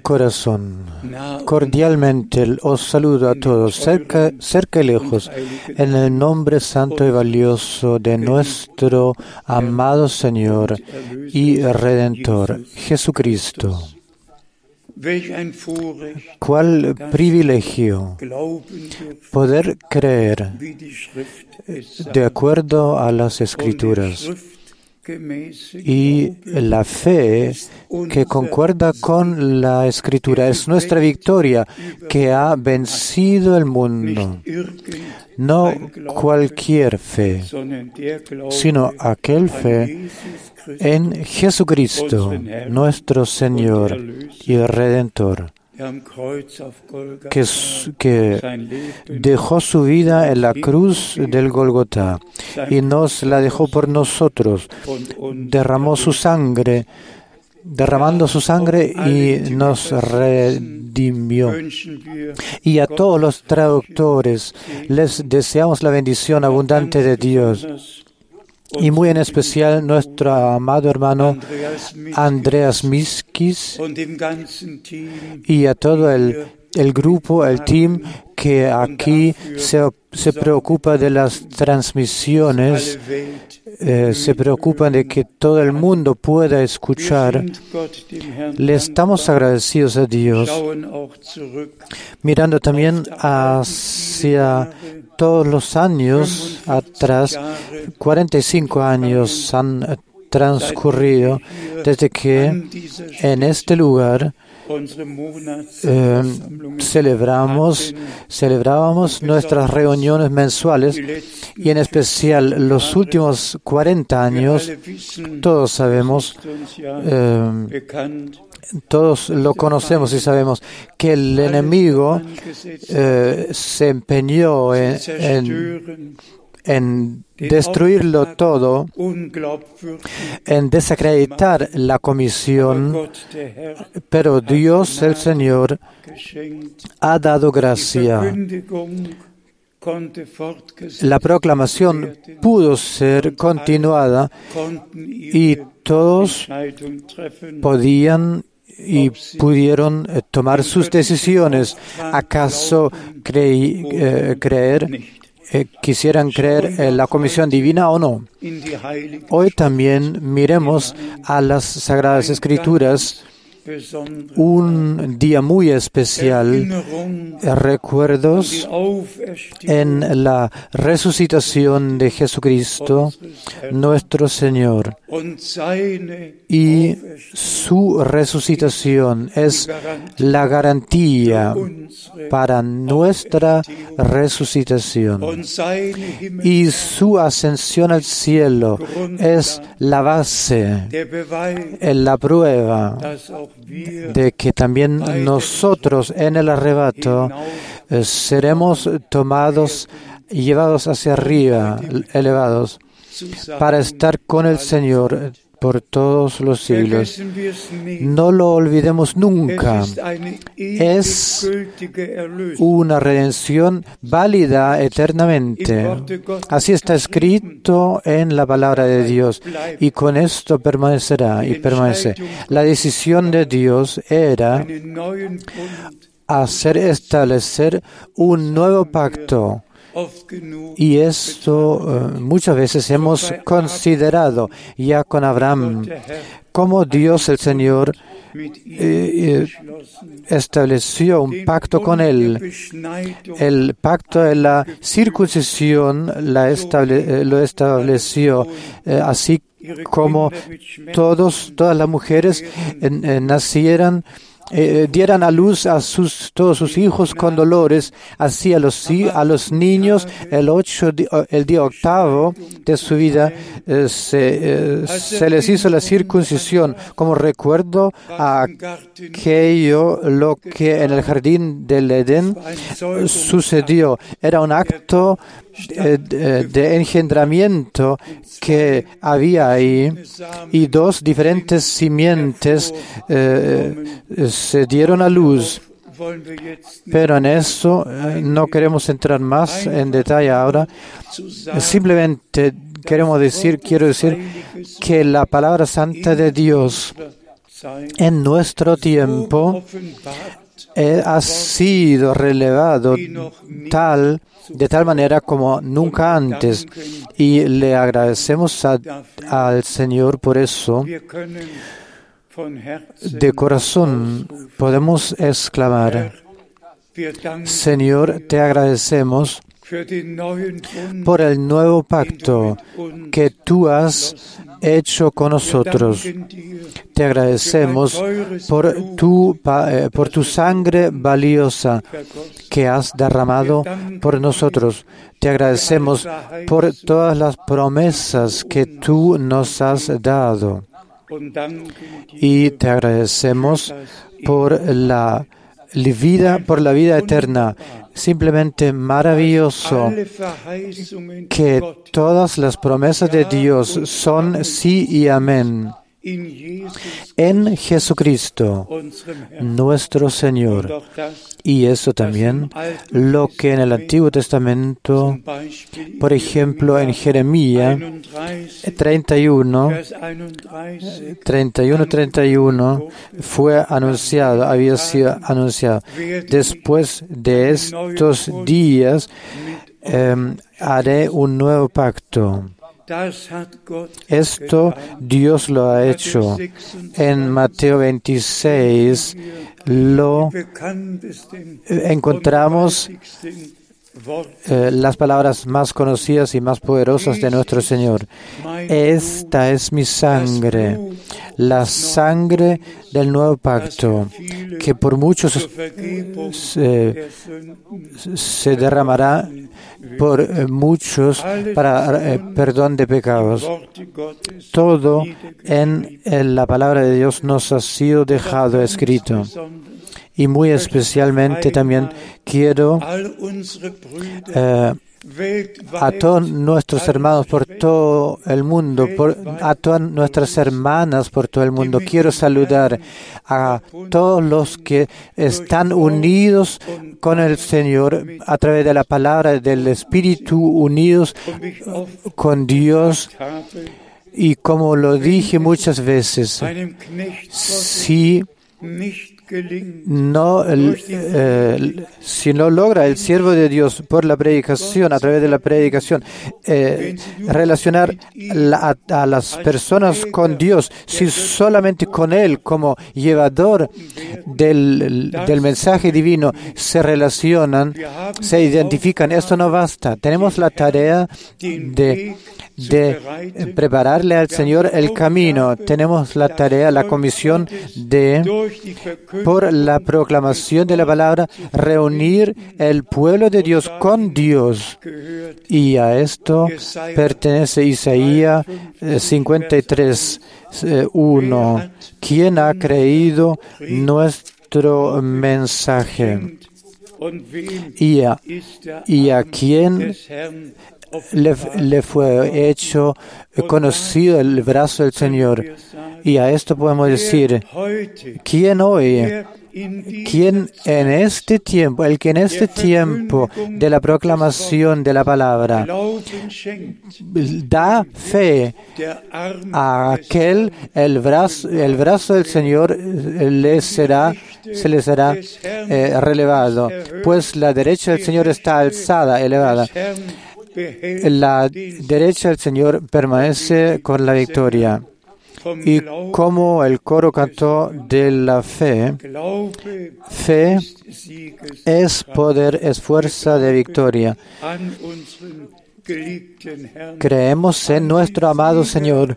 corazón, cordialmente os saludo a todos, cerca, cerca y lejos, en el nombre santo y valioso de nuestro amado Señor y Redentor, Jesucristo. Cuál privilegio poder creer de acuerdo a las escrituras y la fe que concuerda con la escritura es nuestra victoria que ha vencido el mundo. No cualquier fe, sino aquel fe en Jesucristo, nuestro Señor y Redentor que, que, dejó su vida en la cruz del Golgotá y nos la dejó por nosotros, derramó su sangre, derramando su sangre y nos redimió. Y a todos los traductores les deseamos la bendición abundante de Dios y muy en especial nuestro amado hermano Andreas Miskis y a todo el, el grupo, el team que aquí se, se preocupa de las transmisiones, eh, se preocupa de que todo el mundo pueda escuchar. Le estamos agradecidos a Dios, mirando también hacia todos los años atrás, 45 años han transcurrido desde que en este lugar eh, celebramos, celebrábamos nuestras reuniones mensuales y en especial los últimos 40 años, todos sabemos, eh, todos lo conocemos y sabemos que el enemigo eh, se empeñó en, en, en destruirlo todo, en desacreditar la comisión, pero Dios el Señor ha dado gracia. La proclamación pudo ser continuada y todos podían y pudieron tomar sus decisiones. ¿Acaso creí, eh, creer eh, quisieran creer en la comisión divina o no. Hoy también miremos a las Sagradas Escrituras un día muy especial, recuerdos en la resucitación de Jesucristo, nuestro Señor. Y su resucitación es la garantía para nuestra resucitación. Y su ascensión al cielo es la base, la prueba de que también nosotros en el arrebato eh, seremos tomados y llevados hacia arriba, elevados, para estar con el Señor por todos los siglos. No lo olvidemos nunca. Es una redención válida eternamente. Así está escrito en la palabra de Dios y con esto permanecerá y permanece. La decisión de Dios era hacer establecer un nuevo pacto y esto eh, muchas veces hemos considerado ya con Abraham, como Dios el Señor eh, eh, estableció un pacto con él. El pacto de la circuncisión la lo estableció así como todos, todas las mujeres nacieran eh, dieran a luz a sus, todos sus hijos con dolores, así a los, a los niños el, ocho, el día octavo de su vida eh, se, eh, se, les hizo la circuncisión como recuerdo a aquello lo que en el jardín del Edén sucedió. Era un acto de, engendramiento que había ahí y dos diferentes simientes eh, se dieron a luz Pero en eso eh, no queremos entrar más en detalle ahora. Simplemente queremos decir, quiero decir que la palabra santa de Dios en nuestro tiempo eh, ha sido relevado tal de tal manera como nunca antes y le agradecemos al Señor por eso. De corazón podemos exclamar, Señor, te agradecemos por el nuevo pacto que tú has hecho con nosotros. Te agradecemos por tu, eh, por tu sangre valiosa que has derramado por nosotros. Te agradecemos por todas las promesas que tú nos has dado. Y te agradecemos por la vida, por la vida eterna. Simplemente maravilloso que todas las promesas de Dios son sí y amén en Jesucristo, nuestro Señor. Y eso también lo que en el Antiguo Testamento, por ejemplo, en Jeremías 31, 31, 31, fue anunciado, había sido anunciado. Después de estos días, em, haré un nuevo pacto esto Dios lo ha hecho. En Mateo 26 lo encontramos eh, las palabras más conocidas y más poderosas de nuestro Señor. Esta es mi sangre, la sangre del nuevo pacto, que por muchos se, derramará por eh, muchos para eh, perdón de pecados. Todo en, la palabra de Dios nos ha sido dejado escrito y muy especialmente también quiero eh, a todos nuestros hermanos por todo el mundo, a todas nuestras hermanas por todo el mundo. Quiero saludar a todos los que están unidos con el Señor a través de la palabra del Espíritu, unidos con Dios. Y como lo dije muchas veces, si no, eh, si no logra el siervo de Dios por la predicación, a través de la predicación, eh, relacionar a, las personas con Dios, si solamente con Él como llevador del, del mensaje divino se relacionan, se identifican, esto no basta. Tenemos la tarea de de prepararle al Señor el camino. Tenemos la tarea, la comisión de, por la proclamación de la palabra, reunir el pueblo de Dios con Dios. Y a esto pertenece Isaías 53, eh, 1. Eh, ¿Quién ha creído nuestro mensaje? Y a, y a quién le, fue hecho conocido el brazo del Señor. Y a esto podemos decir, ¿quién hoy, quién en este tiempo, el que en este tiempo de la proclamación de la palabra da fe a aquel, el brazo, el brazo del Señor le será se le será eh, relevado, pues la derecha del Señor está alzada, elevada la derecha del Señor permanece con la victoria. Y como el coro cantó de la fe, fe es poder, es fuerza de victoria. Creemos en nuestro amado Señor,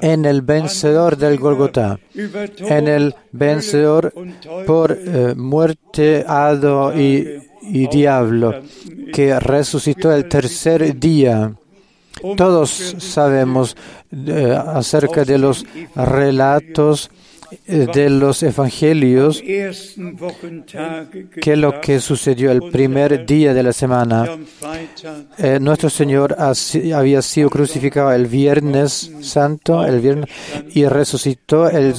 en el vencedor del Golgotá, en el vencedor por eh, muerte, hado y y diablo, que resucitó el tercer día. Todos sabemos eh, acerca de los relatos de los evangelios que lo que sucedió el primer día de la semana. Eh, nuestro Señor había sido crucificado el viernes santo, el viernes, y resucitó el,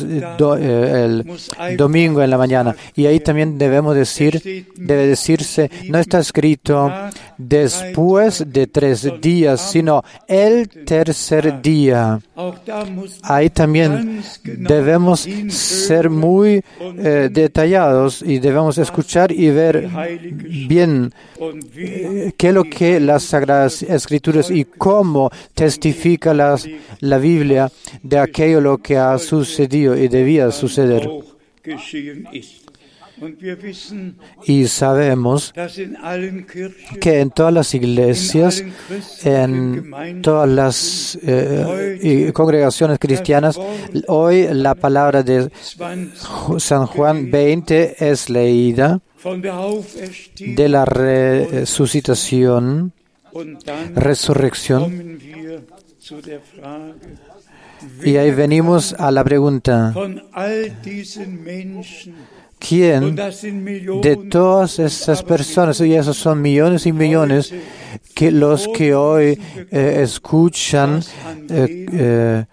eh, el domingo en la mañana. Y ahí también debemos decir, debe decirse, no está escrito después de tres días, sino el tercer día. Ahí también debemos ser muy eh, detallados y debemos escuchar y ver bien eh, qué es lo que las Sagradas Escrituras y cómo testifica las, la Biblia de aquello lo que ha sucedido y debía suceder. Y sabemos que en todas las iglesias, en todas las eh, congregaciones cristianas, hoy la palabra de San Juan 20 es leída de la resucitación, resurrección. Y ahí venimos a la pregunta, ¿Quién de todas esas personas, y esos son millones y millones, que los que hoy eh, escuchan, eh, eh,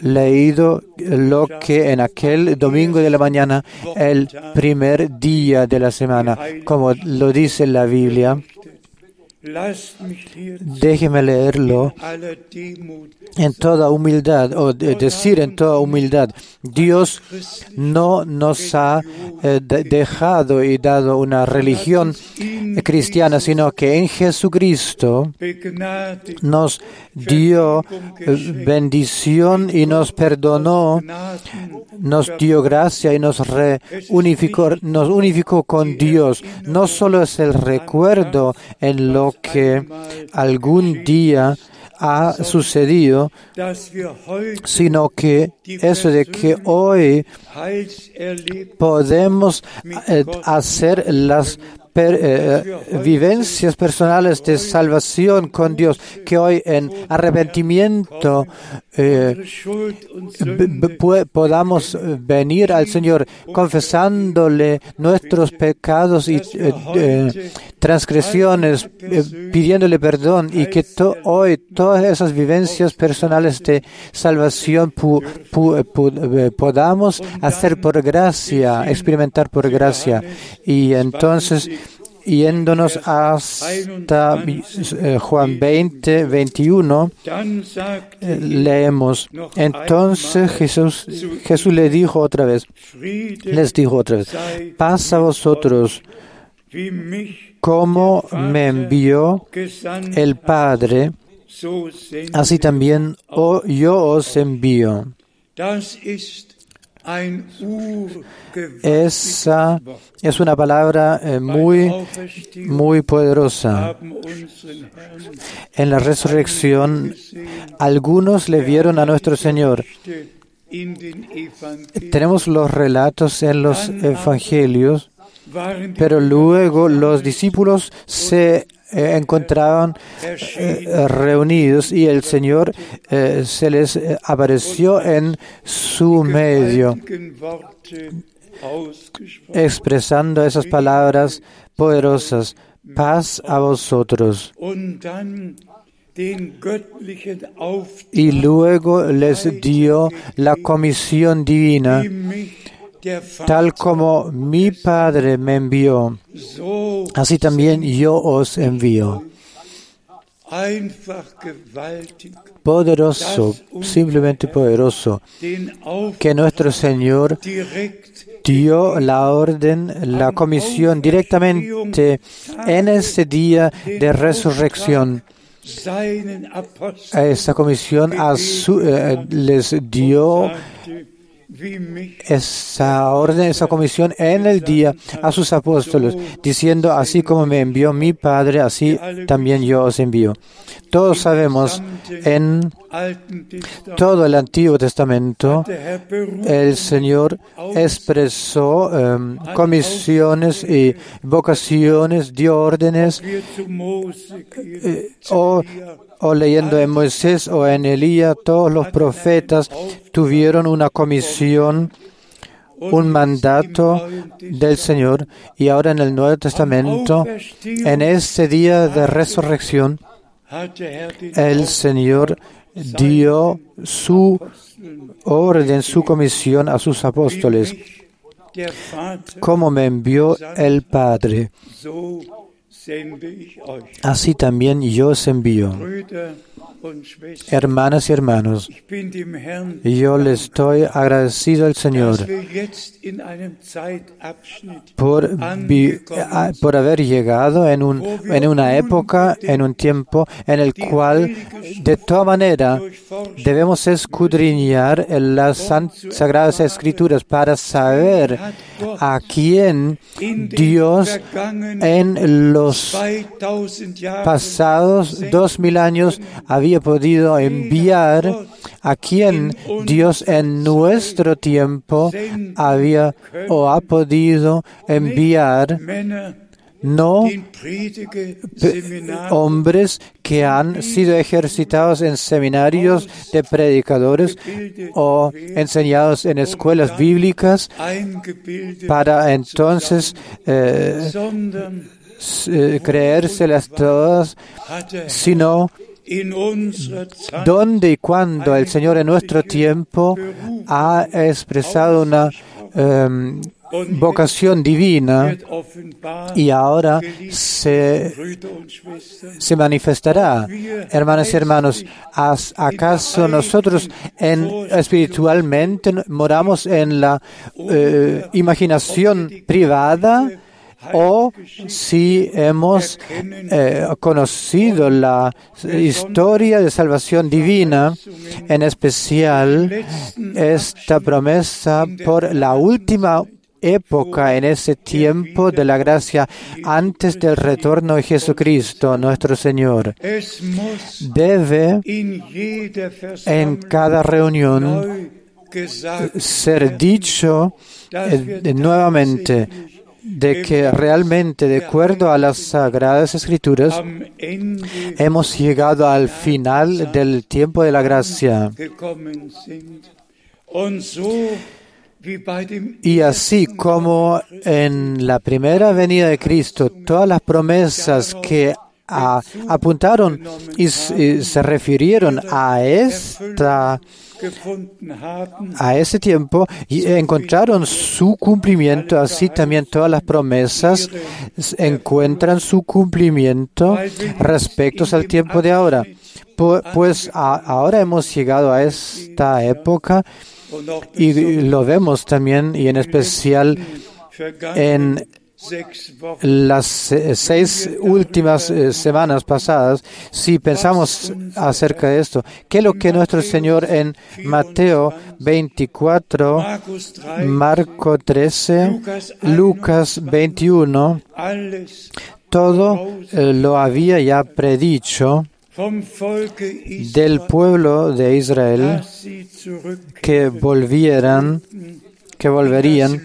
leído lo que en aquel domingo de la mañana, el primer día de la semana, como lo dice la Biblia, Déjeme leerlo. en toda humildad, o decir en toda humildad, Dios no nos ha eh, dejado y dado una religión cristiana, sino que en Jesucristo nos dio eh, bendición y nos perdonó, nos dio gracia y nos reunificó, nos unificó con Dios. No solo es el recuerdo en lo que algún día ha sucedido, sino que eso de que hoy podemos eh, hacer las eh, eh, vivencias personales de salvación con Dios, que hoy en arrepentimiento eh, podamos venir al Señor confesándole nuestros pecados y transgresiones, pidiéndole perdón y que hoy todas esas vivencias personales de salvación podamos hacer por gracia, experimentar por gracia. Y entonces yéndonos hasta eh, Juan 20, 21, eh, leemos, entonces Jesús, Jesús le dijo otra vez, les dijo otra vez, paz a vosotros como me envió el Padre, así también yo os envío. Esa es una palabra eh, muy, muy poderosa. En la resurrección, algunos le vieron a nuestro Señor. Tenemos los relatos en los evangelios, pero luego los discípulos se eh, encontraban eh, reunidos y el Señor eh, se les apareció en su medio, expresando esas palabras poderosas, paz a vosotros. Y luego les dio la comisión divina Tal como mi Padre me envió, así también yo os envío. Poderoso, simplemente poderoso, que nuestro Señor dio la orden, la comisión directamente en ese día de resurrección. Esa comisión eh, les dio esa orden, esa comisión en el día a sus apóstoles, diciendo, así como me envió mi Padre, así también yo os envío. Todos sabemos en todo el Antiguo Testamento, el Señor expresó um, comisiones y vocaciones, dio órdenes, eh, o, o leyendo en Moisés o en Elías, todos los profetas tuvieron una comisión un mandato del Señor y ahora en el Nuevo Testamento, en este día de resurrección, el Señor dio su orden, su comisión a sus apóstoles, como me envió el Padre. Así también yo os envío. Hermanas y hermanos, yo le estoy agradecido al Señor por, por haber llegado en, un, en una época, en un tiempo en el cual, de toda manera, debemos escudriñar en las Sagradas Escrituras para saber a quién Dios en los pasados dos mil años había podido enviar, a quien Dios en nuestro tiempo había o ha podido enviar no hombres que han sido ejercitados en seminarios de predicadores o enseñados en escuelas bíblicas para entonces eh, eh, creérselas todas, sino donde y cuando el Señor en nuestro tiempo ha expresado una um, vocación divina y ahora se, se manifestará. Hermanas y hermanos, ¿acaso nosotros en, espiritualmente moramos en la uh, imaginación privada? O si hemos eh, conocido la historia de salvación divina, en especial esta promesa por la última época en ese tiempo de la gracia antes del retorno de Jesucristo, nuestro Señor. Debe en cada reunión ser dicho eh, nuevamente de que realmente, de acuerdo a las Sagradas Escrituras, hemos llegado al final del tiempo de la gracia. Y así como en la primera venida de Cristo, todas las promesas que apuntaron y, se refirieron a esta a ese tiempo y encontraron su cumplimiento, así también todas las promesas encuentran su cumplimiento respecto al tiempo de ahora. Pues ahora hemos llegado a esta época y lo vemos también y en especial en las seis últimas eh, semanas pasadas, si pensamos acerca de esto, ¿qué es lo que nuestro Señor en Mateo 24, Marco 13, Lucas 21, todo eh, lo había ya predicho del pueblo de Israel que volvieran que volverían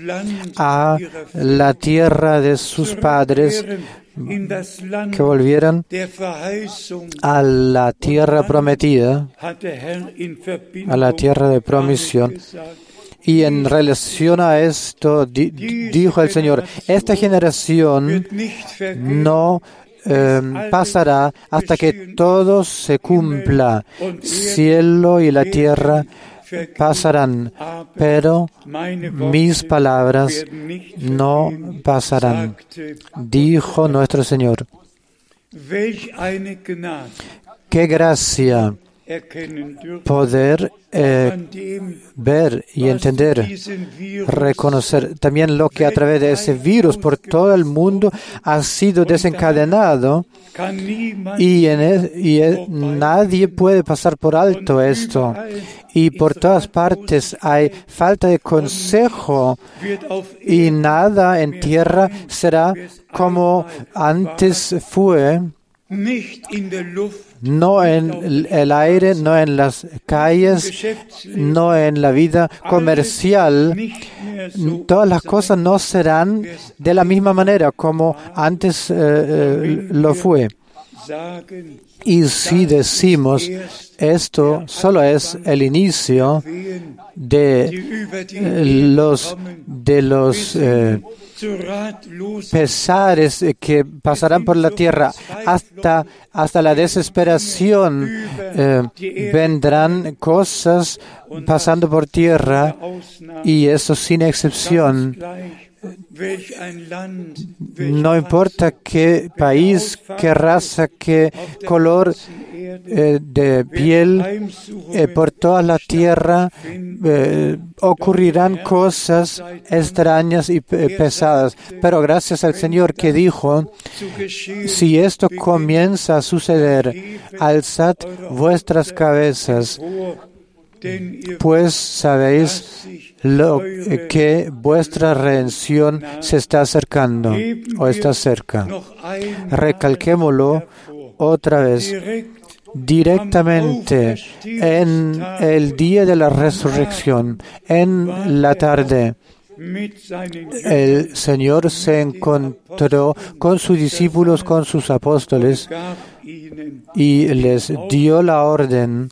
a la tierra de sus padres, que volvieran a la tierra prometida, a la tierra de promisión. Y en relación a esto, dijo el Señor, esta generación no em, pasará hasta que todo se cumpla, cielo y la tierra pasarán, pero mis palabras no pasarán, dijo nuestro Señor. Qué gracia poder eh, ver y entender, reconocer también lo que a través de ese virus por todo el mundo ha sido desencadenado y, en nadie puede pasar por alto esto. Y por todas partes hay falta de consejo y nada en tierra será como antes fue no en el aire, no en las calles, no en la vida comercial. Todas las cosas no serán de la misma manera como antes eh, eh, lo fue. Y si decimos esto solo es el inicio de eh, los, de los eh, pesares que pasarán por la tierra hasta, hasta la desesperación, eh, vendrán cosas pasando por tierra y eso sin excepción no importa qué país, qué raza, qué color eh, de piel, eh, por toda la tierra eh, ocurrirán cosas extrañas y pesadas. Pero gracias al Señor que dijo, si esto comienza a suceder, alzad vuestras cabezas pues sabéis lo que vuestra redención se está acercando o está cerca. Recalquémoslo otra vez directamente en el día de la resurrección, en la tarde. El Señor se encontró con sus discípulos, con sus apóstoles, y les dio la orden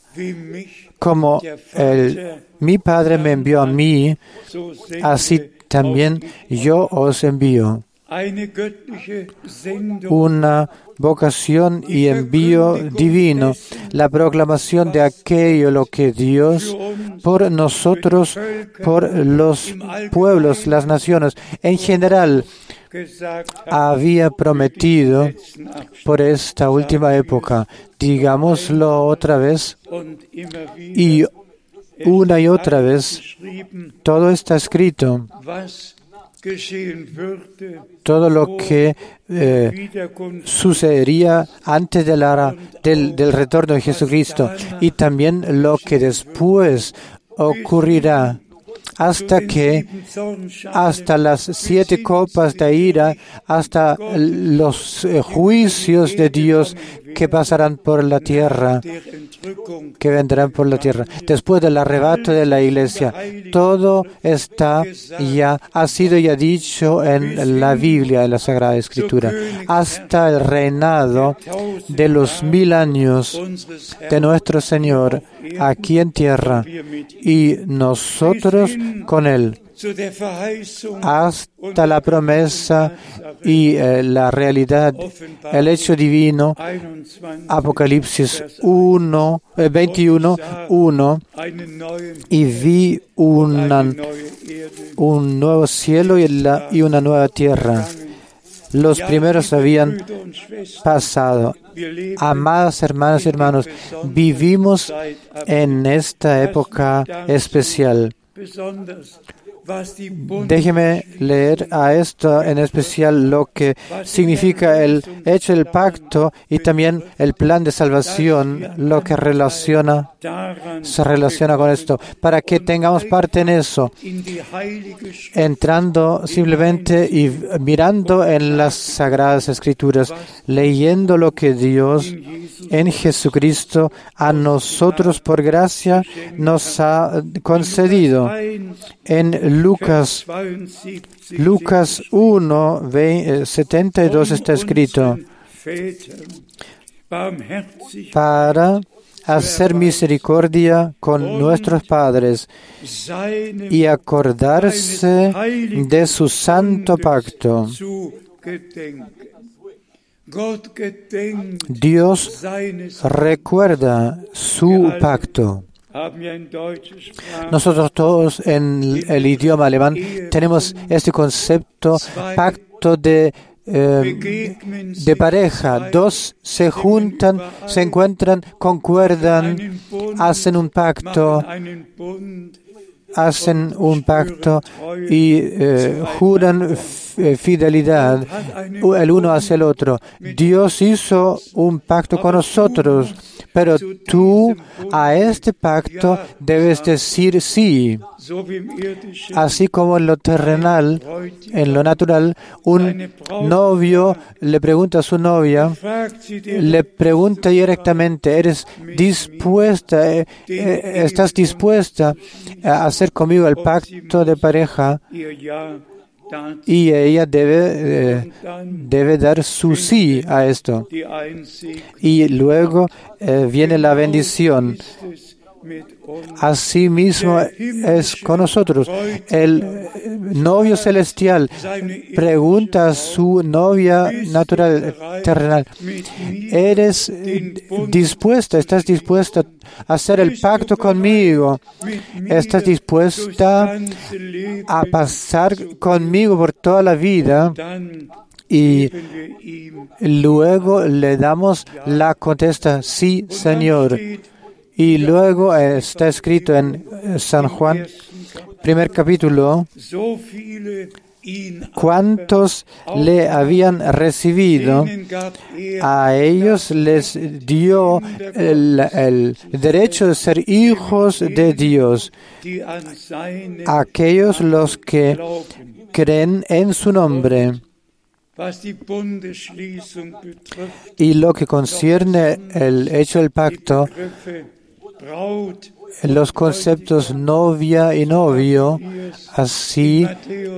como el, mi Padre me envió a mí, así también yo os envío. Una vocación y envío divino, la proclamación de aquello lo que Dios por nosotros, por los pueblos, las naciones, en general, había prometido por esta última época. Digámoslo otra vez y una y otra vez. Todo está escrito. Todo lo que eh, sucedería antes de la, del, del retorno de Jesucristo y también lo que después ocurrirá. Hasta que, hasta las siete copas de ira, hasta los eh, juicios de Dios que pasarán por la tierra, que vendrán por la tierra. Después del arrebato de la iglesia, todo está ya, ha sido ya dicho en la Biblia, en la Sagrada Escritura, hasta el reinado de los mil años de nuestro Señor aquí en tierra y nosotros con Él hasta la promesa y eh, la realidad, el hecho divino, Apocalipsis 1, 21, 1, y vi un nuevo cielo y, la, y una nueva tierra. Los primeros habían pasado. Amadas hermanas y hermanos, vivimos en esta época especial. Déjeme leer a esto en especial lo que significa el hecho del pacto y también el plan de salvación, lo que relaciona, se relaciona con esto, para que tengamos parte en eso, entrando simplemente y mirando en las sagradas escrituras, leyendo lo que Dios en Jesucristo a nosotros por gracia nos ha concedido. En Lucas, Lucas 1, 72 está escrito, para hacer misericordia con nuestros padres y acordarse de su santo pacto. Dios recuerda su pacto. Nosotros todos en el idioma alemán tenemos este concepto, pacto de, eh, de pareja. Dos se juntan, se encuentran, concuerdan, hacen un pacto, hacen un pacto y eh, juran eh, fidelidad el uno hacia el otro. Dios hizo un pacto con nosotros, pero tú a este pacto debes decir sí. Así como en lo terrenal, en lo natural, un novio le pregunta a su novia, le pregunta directamente, ¿eres dispuesta, eh, estás dispuesta a hacer conmigo el pacto de pareja? Y ella debe, eh, debe dar su sí a esto. Y luego viene la bendición. Así mismo es con nosotros. El novio celestial pregunta a su novia natural, terrenal, ¿eres dispuesta, estás dispuesta a hacer el pacto conmigo? ¿Estás dispuesta a pasar conmigo por toda la vida? Y luego le damos la contesta, sí, Señor. Y luego está escrito en San Juan, primer capítulo, cuántos le habían recibido, a ellos les dio el, derecho de ser hijos de Dios, aquellos los que creen en su nombre. Y lo que concierne el hecho del pacto, los conceptos novia y novio, así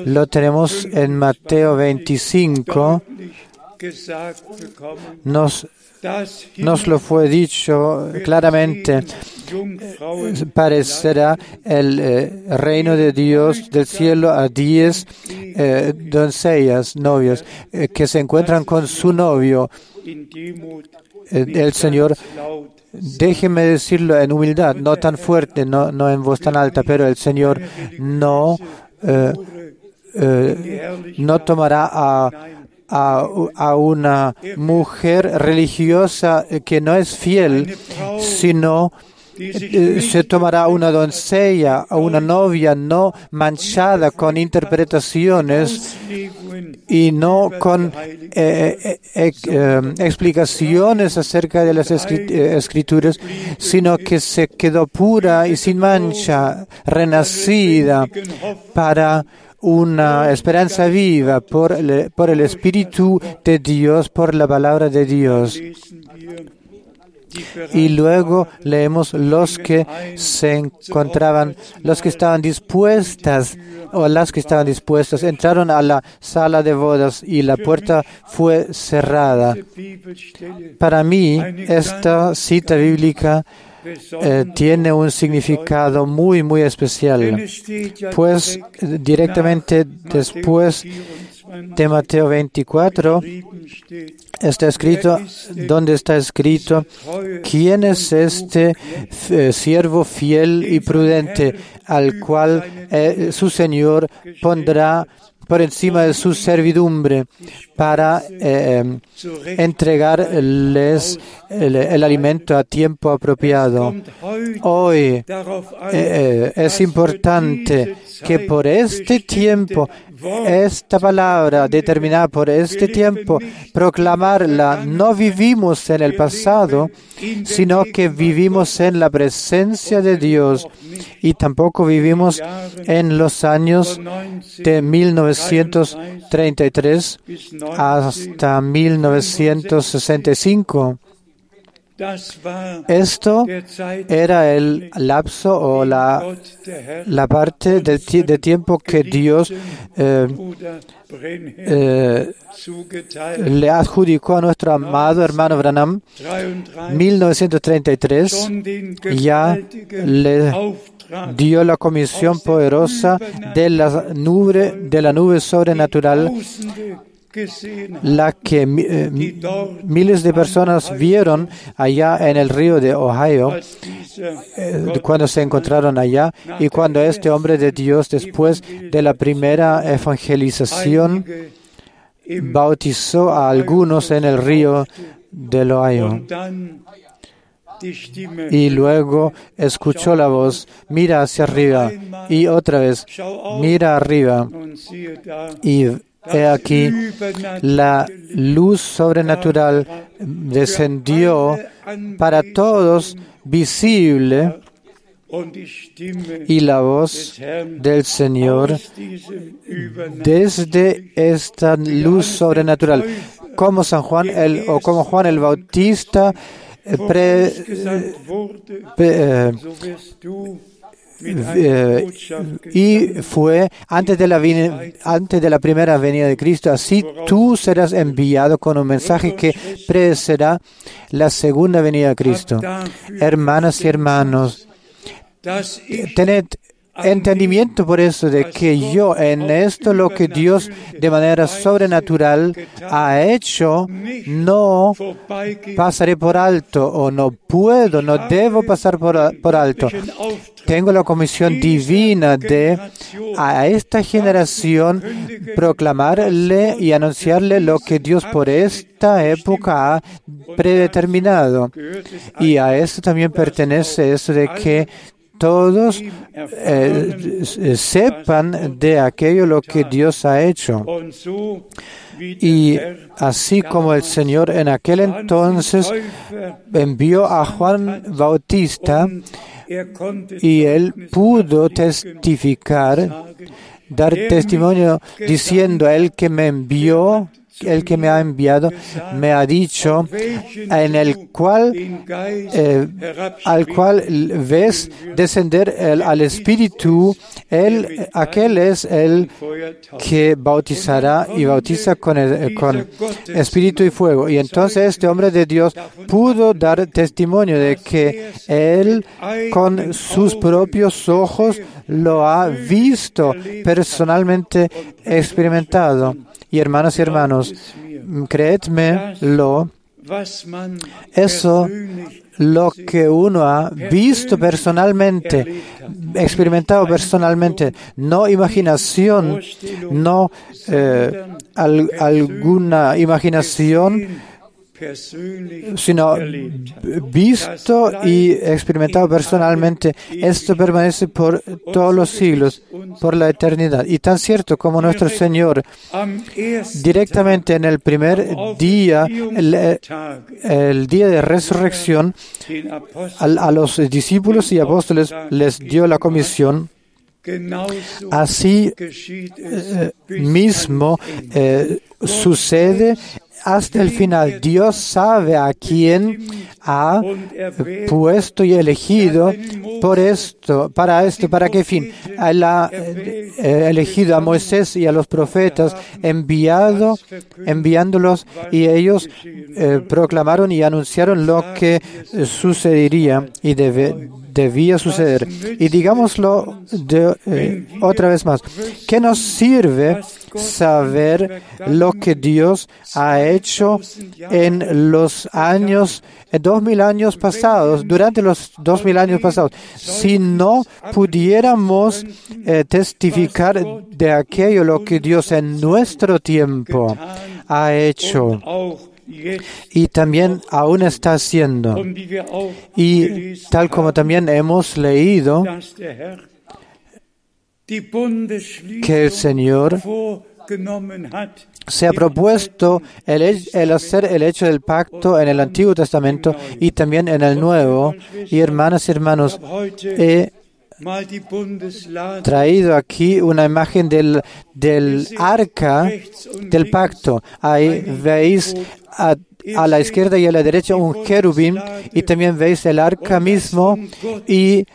lo tenemos en Mateo 25, nos, nos lo fue dicho claramente, parecerá el eh, reino de Dios del cielo a diez eh, doncellas, novios, eh, que se encuentran con su novio. el Señor Déjeme decirlo en humildad, no tan fuerte, no, no en voz tan alta, pero el Señor no, eh, eh, no tomará a, a, una mujer religiosa que no es fiel, sino se tomará una doncella o una novia no manchada con interpretaciones y no con eh, eh, explicaciones acerca de las escrituras, sino que se quedó pura y sin mancha, renacida para una esperanza viva por el Espíritu de Dios, por la palabra de Dios. Y luego leemos los que se encontraban, los que estaban dispuestas o las que estaban dispuestas, entraron a la sala de bodas y la puerta fue cerrada. Para mí, esta cita bíblica eh, tiene un significado muy, muy especial, pues directamente después de Mateo 24 está escrito, donde está escrito, ¿quién es este eh, siervo fiel y prudente al cual eh, su Señor pondrá por encima de su servidumbre para eh, entregarles el, alimento a tiempo apropiado. Hoy es importante que por este tiempo esta palabra determinada por este tiempo, proclamarla, no vivimos en el pasado, sino que vivimos en la presencia de Dios y tampoco vivimos en los años de 1933 hasta 1965. Esto era el lapso o la, la parte de, de tiempo que Dios eh, eh, le adjudicó a nuestro amado hermano Branham 1933 ya le dio la comisión poderosa de la nube, de la nube sobrenatural la que eh, miles de personas vieron allá en el río de Ohio eh, cuando se encontraron allá y cuando este hombre de Dios después de la primera evangelización bautizó a algunos en el río de Ohio. y luego escuchó la voz, mira hacia arriba y otra vez, mira arriba y he aquí la luz sobrenatural descendió para todos visible y la voz del Señor desde esta luz sobrenatural, como San Juan el, o como Juan el Bautista pre, pre, y fue antes de, la antes de la primera venida de Cristo. Así tú serás enviado con un mensaje que precederá la segunda venida de Cristo. Hermanas y hermanos, tened entendimiento por eso de que yo en esto lo que Dios de manera sobrenatural ha hecho, no pasaré por alto o no puedo, no debo pasar por, por alto. Tengo la comisión divina de a esta generación proclamarle y anunciarle lo que Dios por esta época ha predeterminado. Y a eso también pertenece eso de que todos eh, sepan de aquello lo que Dios ha hecho. Y así como el Señor en aquel entonces envió a Juan Bautista y él pudo testificar, dar testimonio diciendo, el que me envió el que me ha enviado me ha dicho, en el cual, eh, al cual ves descender el, al Espíritu, él, aquel es el que bautizará y bautiza con, con Espíritu y fuego. Y entonces este hombre de Dios pudo dar testimonio de que él con sus propios ojos lo ha visto personalmente experimentado. Y hermanos y hermanos, creedme lo, eso lo que uno ha visto personalmente, experimentado personalmente, no imaginación, no eh, alguna imaginación sino visto y experimentado personalmente. Esto permanece por todos los siglos, por la eternidad. Y tan cierto como nuestro Señor directamente en el primer día, el, día de resurrección, a, los discípulos y apóstoles les dio la comisión Así eh, mismo eh, sucede hasta el final. Dios sabe a quién ha puesto y elegido por esto, para esto, para qué fin. Ha eh, elegido a Moisés y a los profetas, enviado, enviándolos y ellos eh, proclamaron y anunciaron lo que sucedería y debe, debía suceder. Y digámoslo eh, otra vez más, ¿qué nos sirve saber lo que Dios ha hecho en los años, en dos mil años pasados, durante los dos mil años pasados, si no pudiéramos eh, testificar de aquello lo que Dios en nuestro tiempo ha hecho y también aún está haciendo. Y tal como también hemos leído, que el Señor se ha propuesto el, hacer el hecho del pacto en el Antiguo Testamento y también en el Nuevo. Y hermanas y hermanos, he traído aquí una imagen del, del arca del pacto. Ahí veis a, a, la izquierda y a la derecha un querubín y también veis el arca mismo y,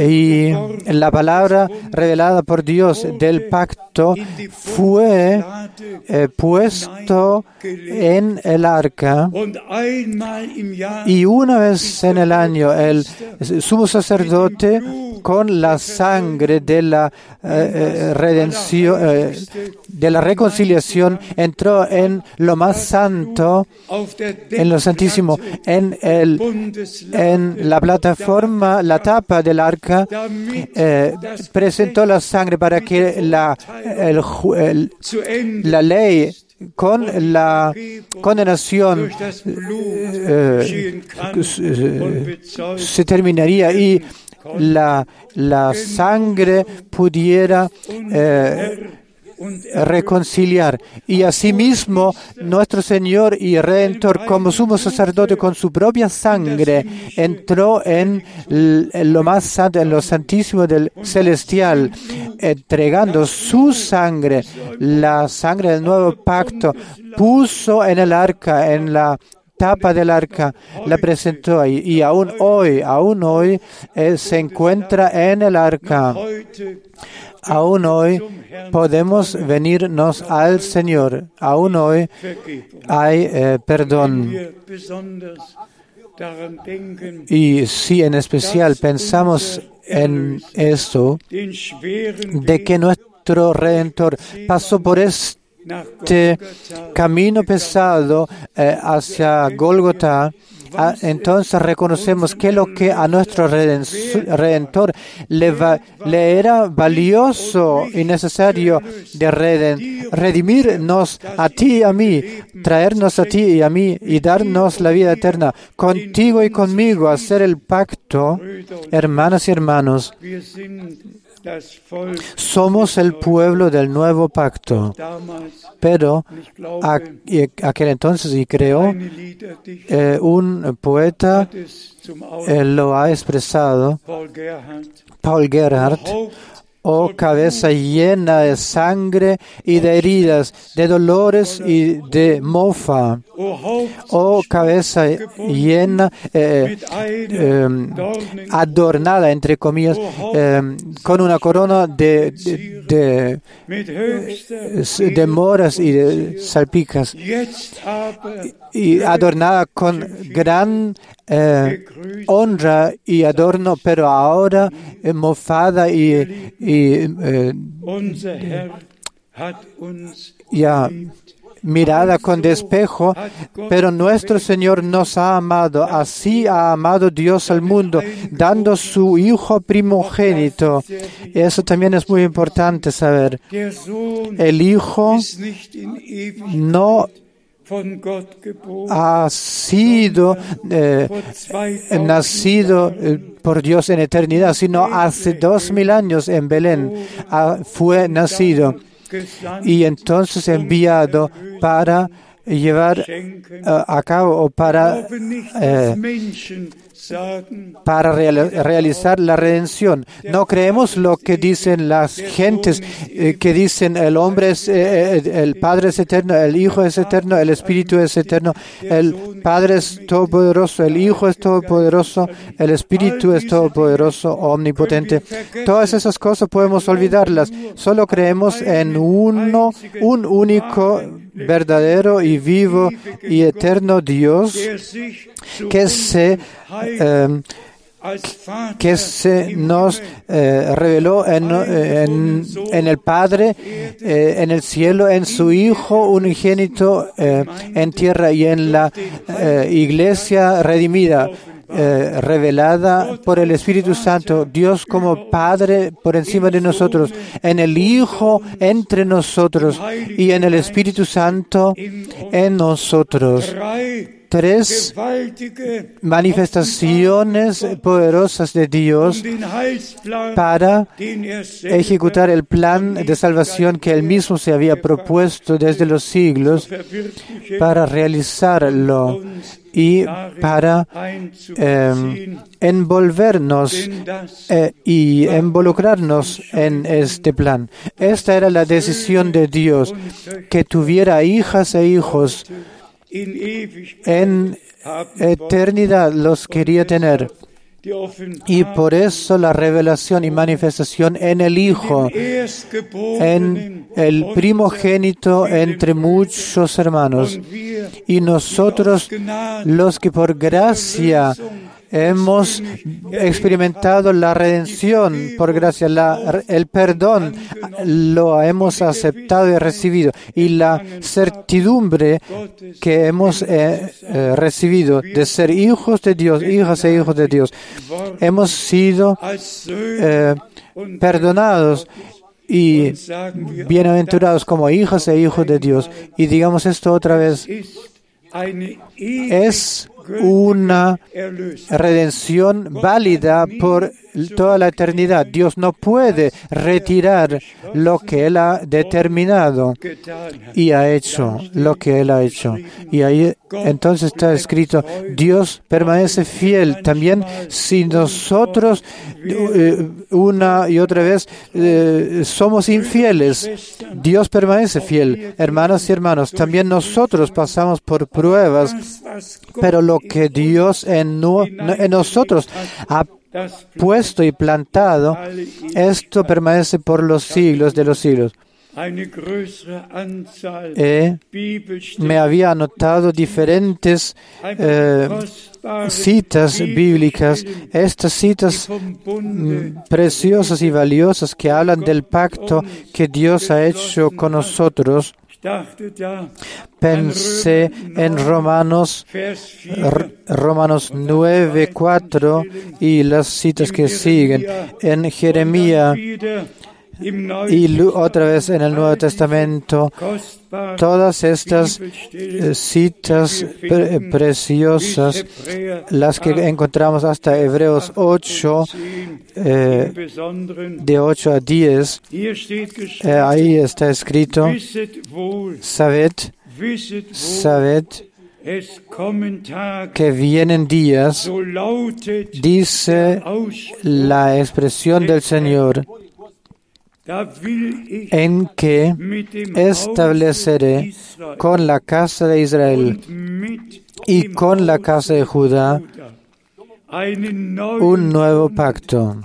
y la palabra revelada por Dios del pacto fue eh, puesto en el arca. Y una vez en el año el sumo sacerdote con la sangre de la eh, eh, redención, de la reconciliación entró en lo más santo, en lo santísimo, en, el, en la plataforma, la tapa del arca, presentó la sangre para que la, la ley con la condenación eh, eh, se terminaría y la, la sangre pudiera eh, reconciliar. Y asimismo, nuestro Señor y Redentor, como sumo sacerdote con su propia sangre, entró en lo más santo, en lo santísimo del celestial, entregando su sangre, la sangre del nuevo pacto, puso en el arca, en la tapa del arca, la presentó ahí. Y aún hoy, aún hoy, él se encuentra en el arca aún hoy podemos venirnos al Señor. Aún hoy hay eh, perdón. Y si en especial pensamos en esto, de que nuestro Redentor pasó por este camino pesado eh, hacia Golgotha, entonces reconocemos que lo que a nuestro Redentor le, le era valioso y necesario de redimirnos a ti y a mí, traernos a ti y a mí y darnos la vida eterna, contigo y conmigo, hacer el pacto, hermanas y hermanos. Somos el pueblo del nuevo pacto. Pero aquel entonces, y creo, eh, un poeta eh, lo ha expresado, Paul Gerhardt, oh cabeza llena de sangre y de heridas, de dolores y de mofa. Oh cabeza llena, eh, em, adornada, entre comillas, em, con una corona de, de, de, moras y de salpicas, y adornada con gran eh, honra y adorno, pero ahora eh, mofada y, eh, ya mirada con despejo, pero nuestro Señor nos ha amado, así ha amado Dios al mundo, dando su Hijo primogénito. Eso también es muy importante saber. El Hijo no ha sido eh, nacido eh, por Dios en eternidad, sino hace dos mil años en Belén ah, fue nacido y entonces enviado para llevar eh, a cabo o para para realizar la redención. No creemos lo que dicen las gentes, eh, que dicen el hombre es, eh, eh, el Padre es eterno, el Hijo es eterno, el Espíritu es eterno, el Padre es todopoderoso, el Hijo es todopoderoso, el Espíritu es todopoderoso, omnipotente. Todas esas cosas podemos olvidarlas. Solo creemos en uno, un único verdadero y vivo y eterno Dios que se em, que se nos eh, reveló en, el Padre, eh, en el cielo, en su Hijo unigénito eh, en tierra y en la iglesia redimida. Revelada por el Espíritu Santo, Dios como Padre por encima de nosotros, en el Hijo entre nosotros y en el Espíritu Santo en nosotros. Tres manifestaciones poderosas de Dios para ejecutar el plan de salvación que él mismo se había propuesto desde los siglos para realizarlo y para em, envolvernos eh, y involucrarnos en este plan. Esta era la decisión de Dios, que tuviera hijas e hijos en eternidad los quería tener. Y por eso la revelación y manifestación en el Hijo, en el primogénito entre muchos hermanos. Y nosotros, los que por gracia Hemos experimentado la redención por gracia, el perdón, lo hemos aceptado y recibido. Y la certidumbre que hemos eh, eh, recibido de ser hijos de Dios, hijas e hijos de Dios. Hemos sido eh, perdonados y bienaventurados como hijas e hijos de Dios. Y digamos esto otra vez. Es una redención válida por toda la eternidad. Dios no puede retirar lo que Él ha determinado y ha hecho lo que Él ha hecho. Y ahí entonces está escrito, Dios permanece fiel también si nosotros eh, una y otra vez eh, somos infieles. Dios permanece fiel. Hermanas y hermanos, también nosotros pasamos por pruebas, pero lo que Dios en, en nosotros ha puesto y plantado, esto permanece por los siglos de los siglos. Eh, me había anotado diferentes eh, citas bíblicas, estas citas mm, preciosas y valiosas que hablan del pacto que Dios ha hecho con nosotros Pensé en Romanos, Romanos 9, 4 y las citas que siguen. En Jeremías y otra vez en el Nuevo Testamento, todas estas eh, citas preciosas, las que encontramos hasta Hebreos 8, eh, de 8 a 10, eh, ahí está escrito, sabed, sabed, que vienen días, dice la expresión del Señor, en que estableceré con la casa de Israel y con la casa de Judá un nuevo pacto.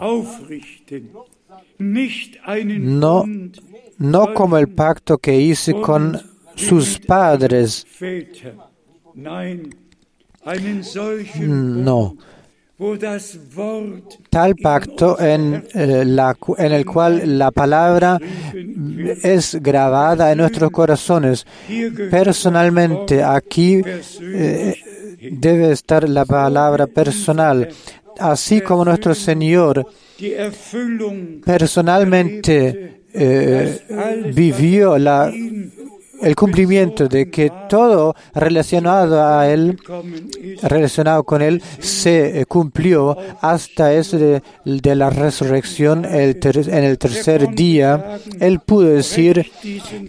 No, no como el pacto que hice con sus padres. No, tal pacto en, eh, la, en, el cual la palabra es grabada en nuestros corazones. Personalmente, aquí eh, debe estar la palabra personal, así como nuestro Señor personalmente eh, vivió la el cumplimiento de que todo relacionado a él, relacionado con él, se eh, cumplió hasta eso de, la resurrección en el tercer día. Él pudo decir,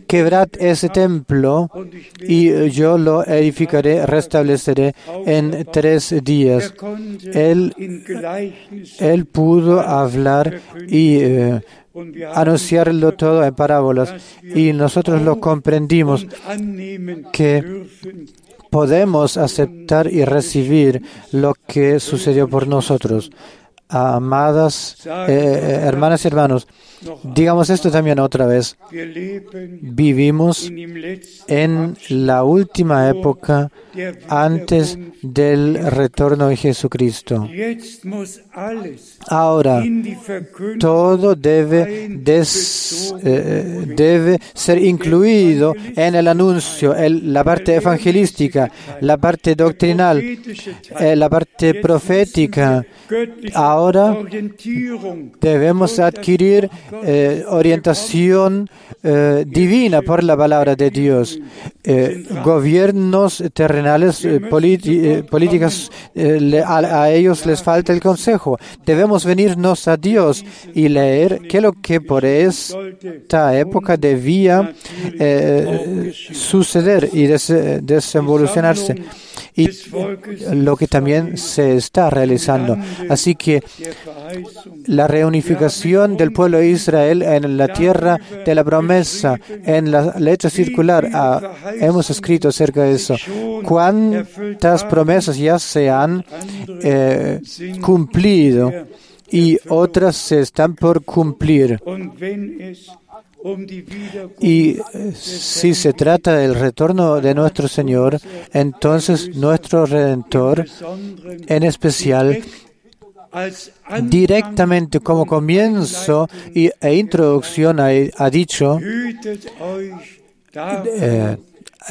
quebrad ese templo y yo lo edificaré, restableceré en tres días. Él, él pudo hablar y eh, anunciarlo todo en parábolas y nosotros lo comprendimos que podemos aceptar y recibir lo que sucedió por nosotros. Amadas eh, eh, hermanas y hermanos, digamos esto también otra vez. Vivimos en la última época antes del retorno de Jesucristo. Ahora, todo debe, eh, debe ser incluido en el anuncio, la parte evangelística, la parte doctrinal, la parte profética. Ahora debemos adquirir eh, orientación eh, divina por la palabra de Dios. Eh, gobiernos terrenales, políticas, a, ellos les falta el consejo. Debemos venirnos a Dios y leer qué es lo que por esta época debía suceder y desenvolucionarse y lo que también se está realizando. Así que la reunificación del pueblo de Israel en la tierra de la promesa, en la letra circular, ah, hemos escrito acerca de eso. ¿Cuántas promesas ya se han eh, cumplido y otras se están por cumplir? Y eh, si se trata del retorno de nuestro Señor, entonces nuestro Redentor, en especial, directamente como comienzo e introducción ha, dicho,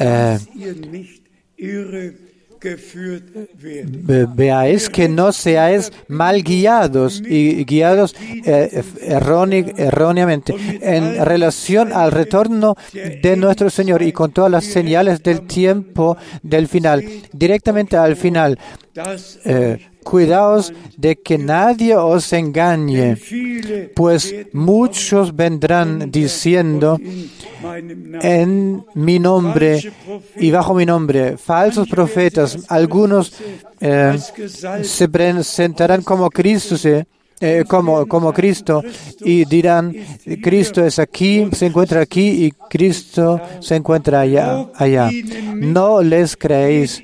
eh, eh, veáis que no seáis mal guiados y guiados eh, erróneamente en relación al retorno de nuestro Señor y con todas las señales del tiempo del final, directamente al final. Eh, cuidaos de que nadie os engañe, pues muchos vendrán diciendo en mi nombre y bajo mi nombre, falsos profetas, algunos eh, se presentarán como Cristo, eh, como, como Cristo y dirán, Cristo es aquí, se encuentra aquí y Cristo se encuentra allá. allá. No les creéis.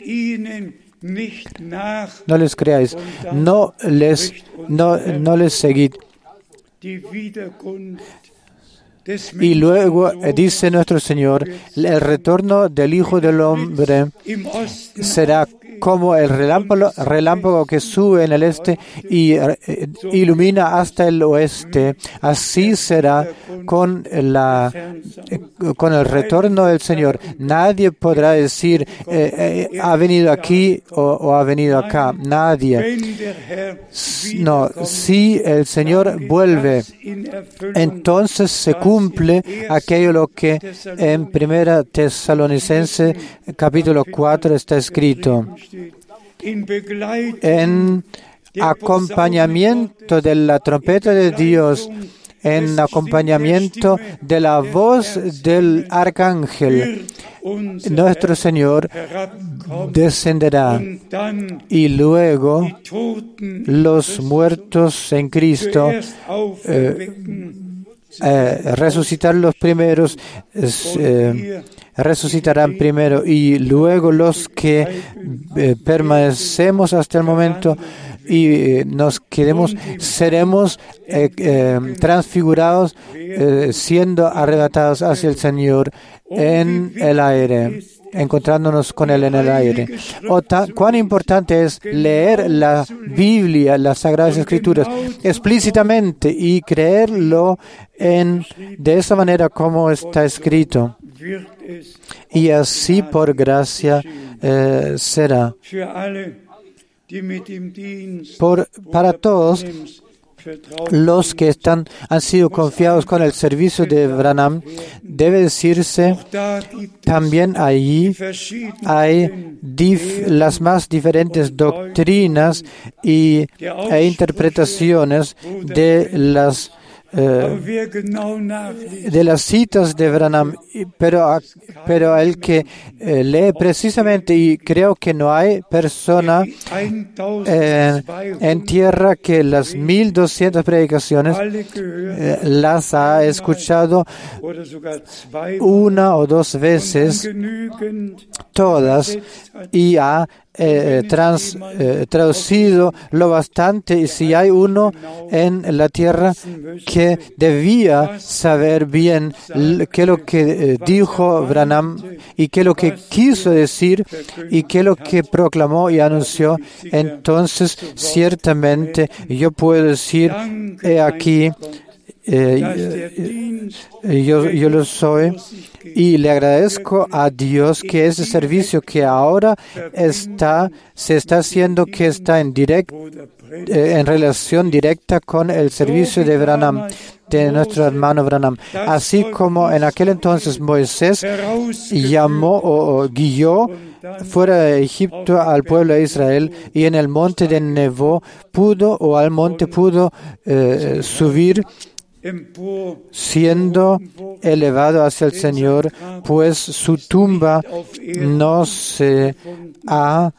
No les creáis, no les, no, no les seguid. Y luego eh, dice nuestro Señor, el retorno del Hijo del Hombre será como el relámpago, que sube en el este y eh, ilumina hasta el oeste. Así será con, la, eh, con el retorno del Señor. Nadie podrá decir, ha venido aquí o, o, ha venido acá. Nadie. No, si el Señor vuelve, entonces se cumple aquello lo que en Primera Tesalonicense capítulo 4 está escrito. En acompañamiento de la trompeta de Dios, en acompañamiento de la voz del arcángel, nuestro Señor descenderá y luego los muertos en Cristo eh, eh, resucitar los primeros, eh, resucitarán primero y luego los que eh, permanecemos hasta el momento y nos quedemos, seremos transfigurados siendo arrebatados hacia el Señor en el aire encontrándonos con Él en el aire. O cuán importante es leer la Biblia, las Sagradas Escrituras, explícitamente y creerlo en, de esa manera como está escrito. Y así por gracia eh, será. Por, para todos los que están, han sido confiados con el servicio de Branham, debe decirse, también allí hay las más diferentes doctrinas y, e interpretaciones de las eh, de las citas de Branham, pero, pero el que eh, lee precisamente, y creo que no hay persona eh, en tierra que las 1200 predicaciones las ha escuchado una o dos veces, todas, y ha eh, trans, eh, traducido lo bastante y si hay uno en la tierra que debía saber bien qué lo que eh, dijo Branham y qué lo que quiso decir y qué lo que proclamó y anunció, entonces ciertamente yo puedo decir, he aquí, eh, yo, yo lo soy y le agradezco a Dios que ese servicio que ahora está, se está haciendo, que está en, direct, eh, en relación directa con el servicio de Branham, de nuestro hermano Branham. Así como en aquel entonces Moisés llamó o, guió fuera de Egipto al pueblo de Israel y en el monte de Nebo pudo o al monte pudo eh, subir siendo elevado hacia el Señor, pues su tumba no se ha,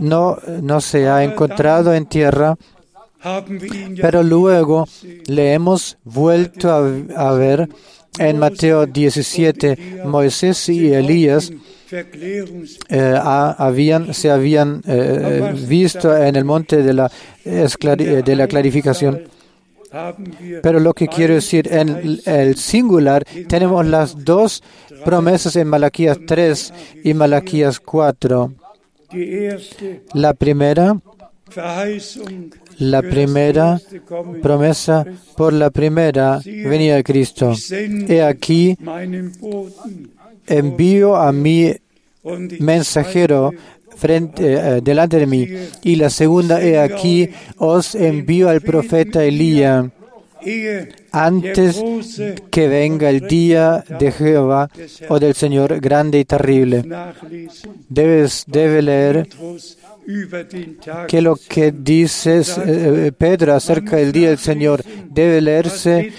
no, no se ha encontrado en tierra, pero luego le hemos vuelto a, ver en Mateo 17, Moisés y Elías eh, habían, se habían eh, visto en el monte de la, de la clarificación pero lo que quiero decir, en el singular tenemos las dos promesas en Malaquías 3 y Malaquías 4. La primera, la primera promesa por la primera venida de Cristo. He aquí, envío a mi mensajero eh, delante de mí. Y la segunda, he aquí, os envío al profeta Elías antes que venga el día de Jehová o del Señor grande y terrible. Debes, debe leer que lo que dice eh, Pedro acerca del día del Señor debe leerse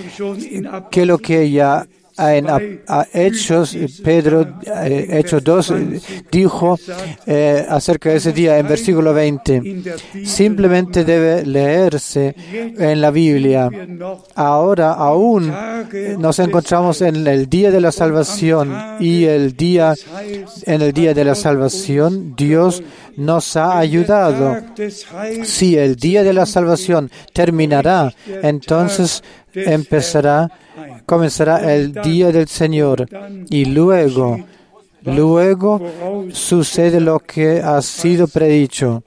que lo que ya en a, Hechos, Pedro, eh, Hechos 2, dijo eh, acerca de ese día en versículo 20. Simplemente debe leerse en la Biblia. Ahora aún nos encontramos en el día de la salvación y el día, en el día de la salvación, Dios nos ha ayudado. Si el día de la salvación terminará, entonces empezará comenzará el día del Señor y luego Luego sucede lo que ha sido predicho.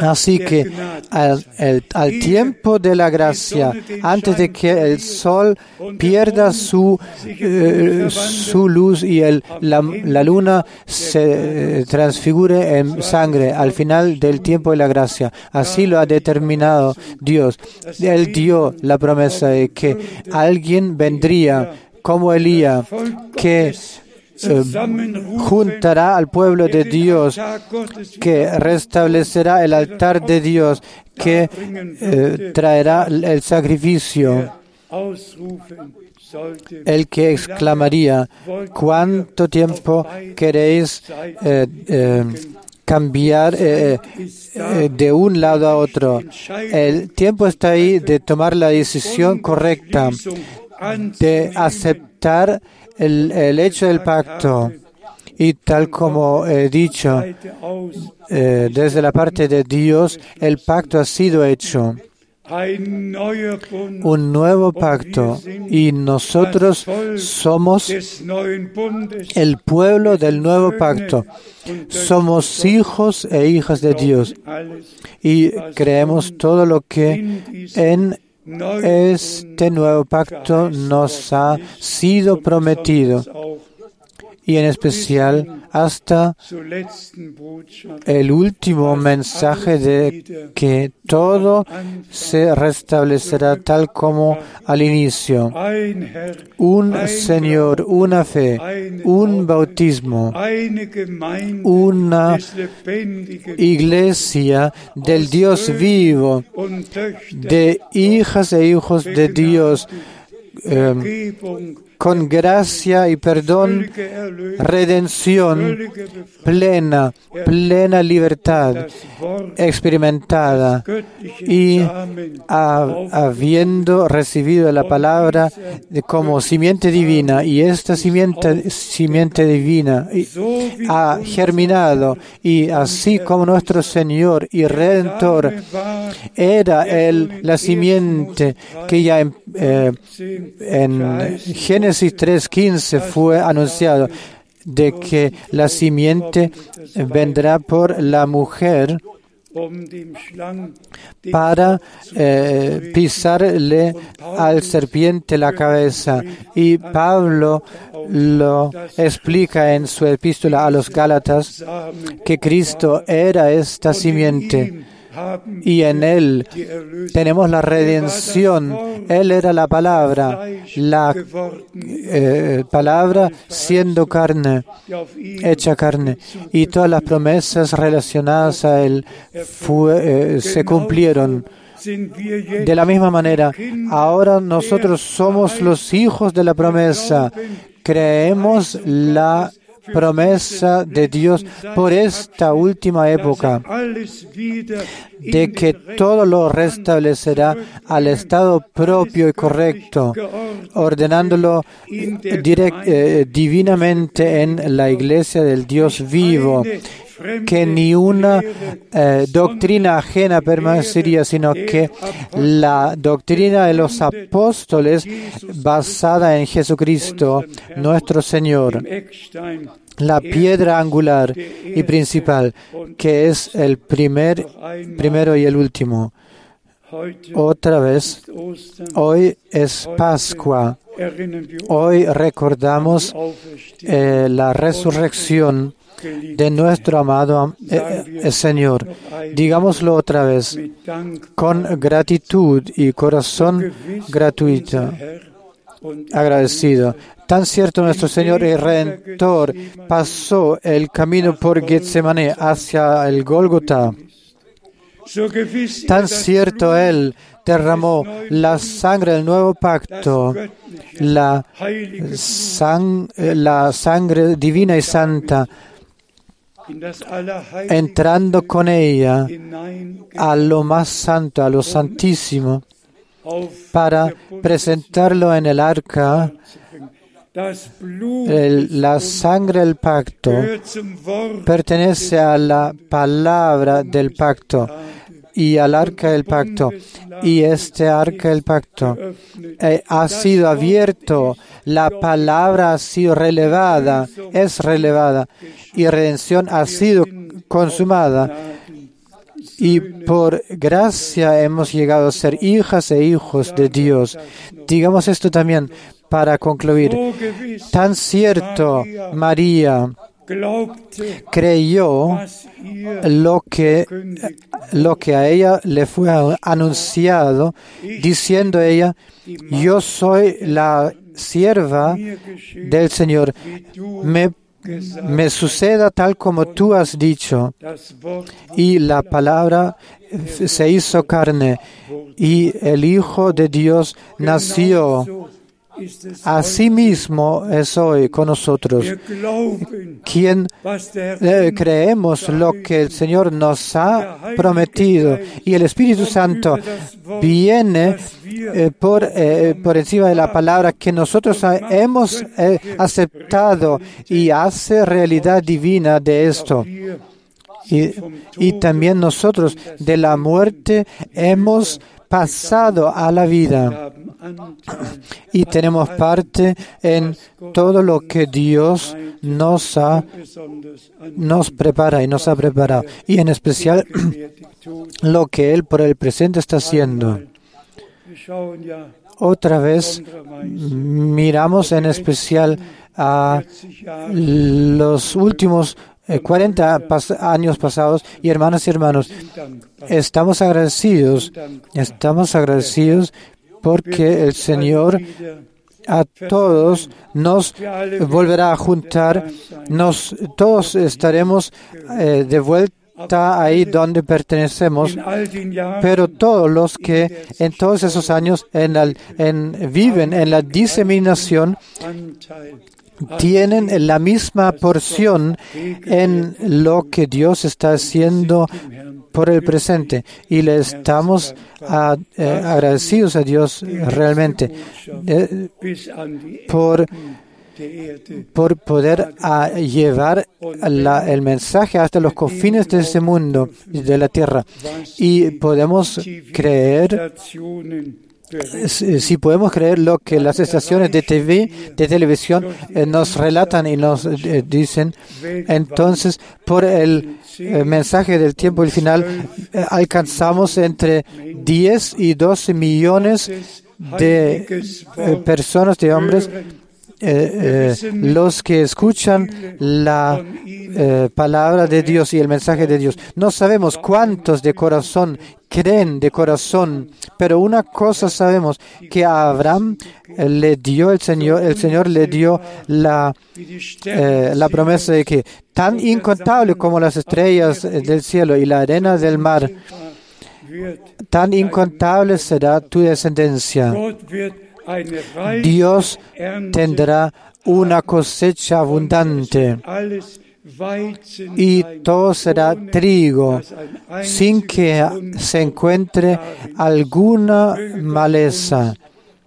Así que al, tiempo de la gracia, antes de que el sol pierda su, eh, su luz y el, la, la, luna se transfigure en sangre, al final del tiempo de la gracia. Así lo ha determinado Dios. Él dio la promesa de que alguien vendría como Elías, que eh, juntará al pueblo de Dios, que restablecerá el altar de Dios, que eh, traerá el sacrificio. El que exclamaría, ¿cuánto tiempo queréis eh, cambiar de un lado a otro? El tiempo está ahí de tomar la decisión correcta, de aceptar el, hecho del pacto. Y tal como he dicho, eh, desde la parte de Dios, el pacto ha sido hecho. Un nuevo pacto y nosotros somos el pueblo del nuevo pacto. Somos hijos e hijas de Dios y creemos todo lo que en este nuevo pacto nos ha sido prometido y en especial hasta el último mensaje de que todo se restablecerá tal como al inicio. Un Señor, una fe, un bautismo, una iglesia del Dios vivo, de hijas e hijos de Dios. Eh, con gracia y perdón, redención plena, plena libertad experimentada y habiendo recibido la palabra como simiente divina y esta simiente, simiente divina ha germinado y así como nuestro Señor y Redentor era el, la simiente que ya en, eh, en Génesis Génesis 3.15 fue anunciado de que la simiente vendrá por la mujer para eh, pisarle al serpiente la cabeza. Y Pablo lo explica en su epístola a los Gálatas que Cristo era esta simiente y en Él tenemos la redención. Él era la palabra, la eh, palabra siendo carne, hecha carne. Y todas las promesas relacionadas a Él eh, se cumplieron. De la misma manera, ahora nosotros somos los hijos de la promesa. Creemos la promesa de Dios por esta última época, de que todo lo restablecerá al estado propio y correcto, ordenándolo eh, divinamente en la iglesia del Dios vivo que ni una eh, doctrina ajena permanecería, sino que la doctrina de los apóstoles basada en Jesucristo, nuestro Señor, la piedra angular y principal, que es el primer, primero y el último. Otra vez, hoy es Pascua. Hoy recordamos eh, la resurrección de nuestro amado eh, Señor. Digámoslo otra vez, con gratitud y corazón gratuito, agradecido. Tan cierto nuestro Señor y Redentor pasó el camino por Getsemaní hacia el Gólgota. Tan cierto Él derramó la sangre del nuevo pacto, la, la sangre divina y santa, entrando con ella a lo más santo, a lo santísimo, para presentarlo en el arca la sangre del pacto pertenece a la palabra del pacto y al arca del pacto. Y este arca del pacto eh, ha sido abierto, la palabra ha sido relevada, es relevada, y redención ha sido consumada. Y por gracia hemos llegado a ser hijas e hijos de Dios. Digamos esto también para concluir. Tan cierto, María creyó lo que, lo que a ella le fue anunciado, diciendo ella, yo soy la sierva del Señor. Me, me suceda tal como tú has dicho. Y la palabra se hizo carne y el Hijo de Dios nació Asimismo es hoy con nosotros quien eh, creemos lo que el Señor nos ha prometido y el Espíritu Santo viene eh, por, eh, por encima de la palabra que nosotros hemos aceptado y hace realidad divina de esto. Y, y también nosotros de la muerte hemos pasado a la vida y tenemos parte en todo lo que Dios nos, ha, nos prepara y nos ha preparado y en especial lo que Él por el presente está haciendo. Otra vez miramos en especial a los últimos 40 eh, años pasados. Y hermanas y hermanos, estamos agradecidos, estamos agradecidos porque el Señor a todos nos volverá a juntar, nos, todos estaremos eh, de vuelta ahí donde pertenecemos, pero todos los que en todos esos años en, en, viven en la diseminación tienen la misma porción en lo que Dios está haciendo por el presente y le estamos eh, agradecidos a Dios realmente eh, por por poder llevar el mensaje hasta los confines de ese mundo, de la tierra. Y podemos creer si podemos creer lo que las estaciones de TV, de televisión, eh, nos relatan y nos eh, dicen, entonces por el eh, mensaje del tiempo y final alcanzamos entre 10 y 12 millones de personas, de hombres, los que escuchan la palabra de Dios y el mensaje de Dios. No sabemos cuántos de corazón creen de corazón. Pero una cosa sabemos, que a Abraham le dio el Señor, el Señor le dio la, eh, la promesa de que tan incontable como las estrellas del cielo y la arena del mar, tan incontable será tu descendencia. Dios tendrá una cosecha abundante y todo será trigo sin que se encuentre alguna maleza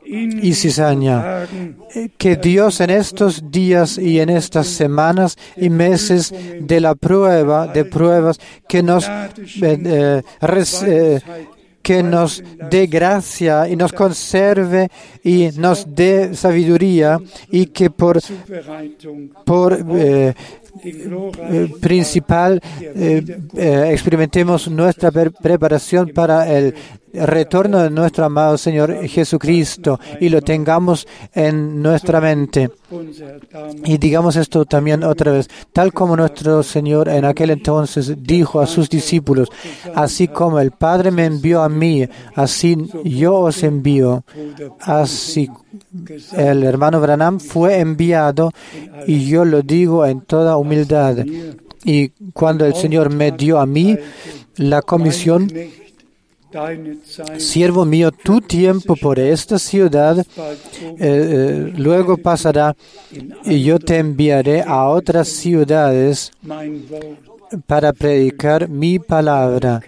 y cizaña. Que Dios en estos días y en estas semanas y meses de la prueba, de pruebas, que nos eh, eh, que nos dé gracia y nos conserve y nos dé sabiduría y que por, por eh, eh, principal eh, experimentemos nuestra preparación para el retorno de nuestro amado Señor Jesucristo y lo tengamos en nuestra mente. Y digamos esto también otra vez, tal como nuestro Señor en aquel entonces dijo a sus discípulos, así como el Padre me envió a mí, así yo os envío. Así el hermano Branham fue enviado y yo lo digo en toda humildad. Y cuando el Señor me dio a mí la comisión, Siervo mío, tu tiempo por esta ciudad eh, eh, luego pasará y yo te enviaré a otras ciudades para predicar mi palabra.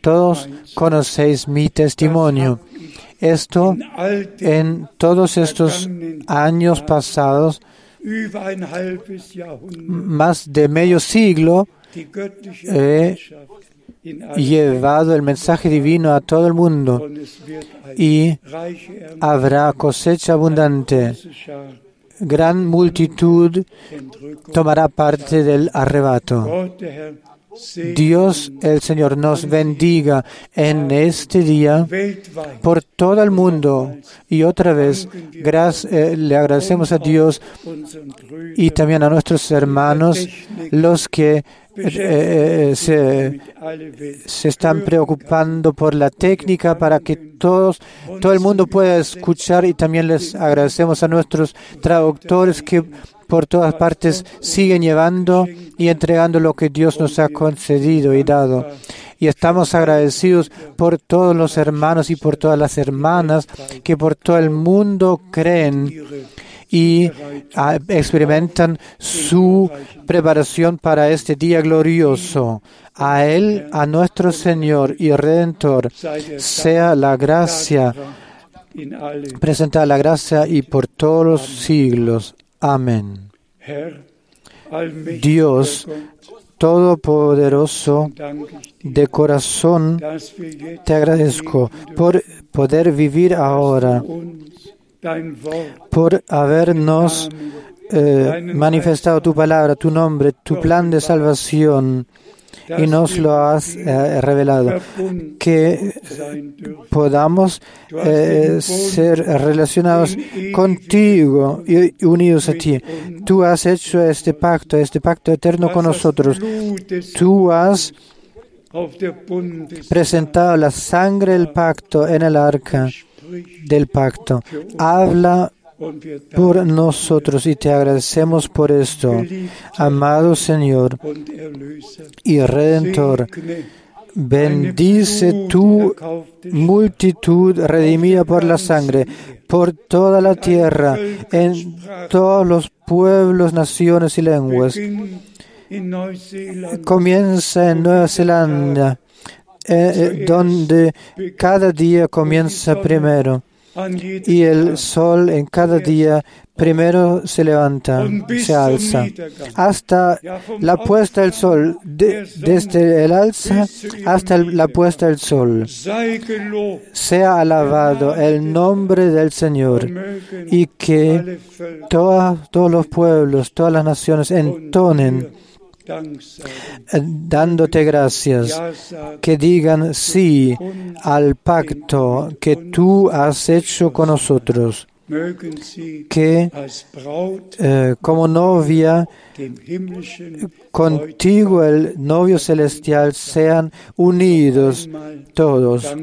Todos conocéis mi testimonio. Esto en todos estos años pasados, más de medio siglo, llevado el mensaje divino a todo el mundo y habrá cosecha abundante. Gran multitud tomará parte del arrebato. Dios el Señor nos bendiga en este día por todo el mundo. Y otra vez eh, le agradecemos a Dios y también a nuestros hermanos, los que eh, eh, se, se, están preocupando por la técnica para que todos, todo el mundo pueda escuchar y también les agradecemos a nuestros traductores que por todas partes siguen llevando y entregando lo que Dios nos ha concedido y dado. Y estamos agradecidos por todos los hermanos y por todas las hermanas que por todo el mundo creen y ah, experimentan su preparación para este día glorioso. A Él, a nuestro Señor y Redentor, sea la gracia, presenta la gracia y por todos los siglos. Amén. Dios Todopoderoso, de corazón te agradezco por poder vivir ahora por habernos eh, manifestado tu palabra, tu nombre, tu plan de salvación y nos lo has eh, revelado. Que podamos eh, ser relacionados contigo y unidos a ti. Tú has hecho este pacto, este pacto eterno con nosotros. Tú has presentado la sangre del pacto en el arca del pacto. Habla por nosotros y te agradecemos por esto. Amado Señor y Redentor, bendice tu multitud redimida por la sangre, por toda la tierra, en todos los pueblos, naciones y lenguas. Comienza en Nueva Zelanda eh, eh, donde cada día comienza primero y el sol en cada día primero se levanta, se alza, hasta la puesta del sol, desde el alza hasta la puesta del sol. Sea alabado el nombre del Señor y que todos los pueblos, todas las naciones entonen dándote gracias, que digan sí al pacto que tú has hecho con nosotros, que eh, como novia contigo el novio celestial sean unidos todos.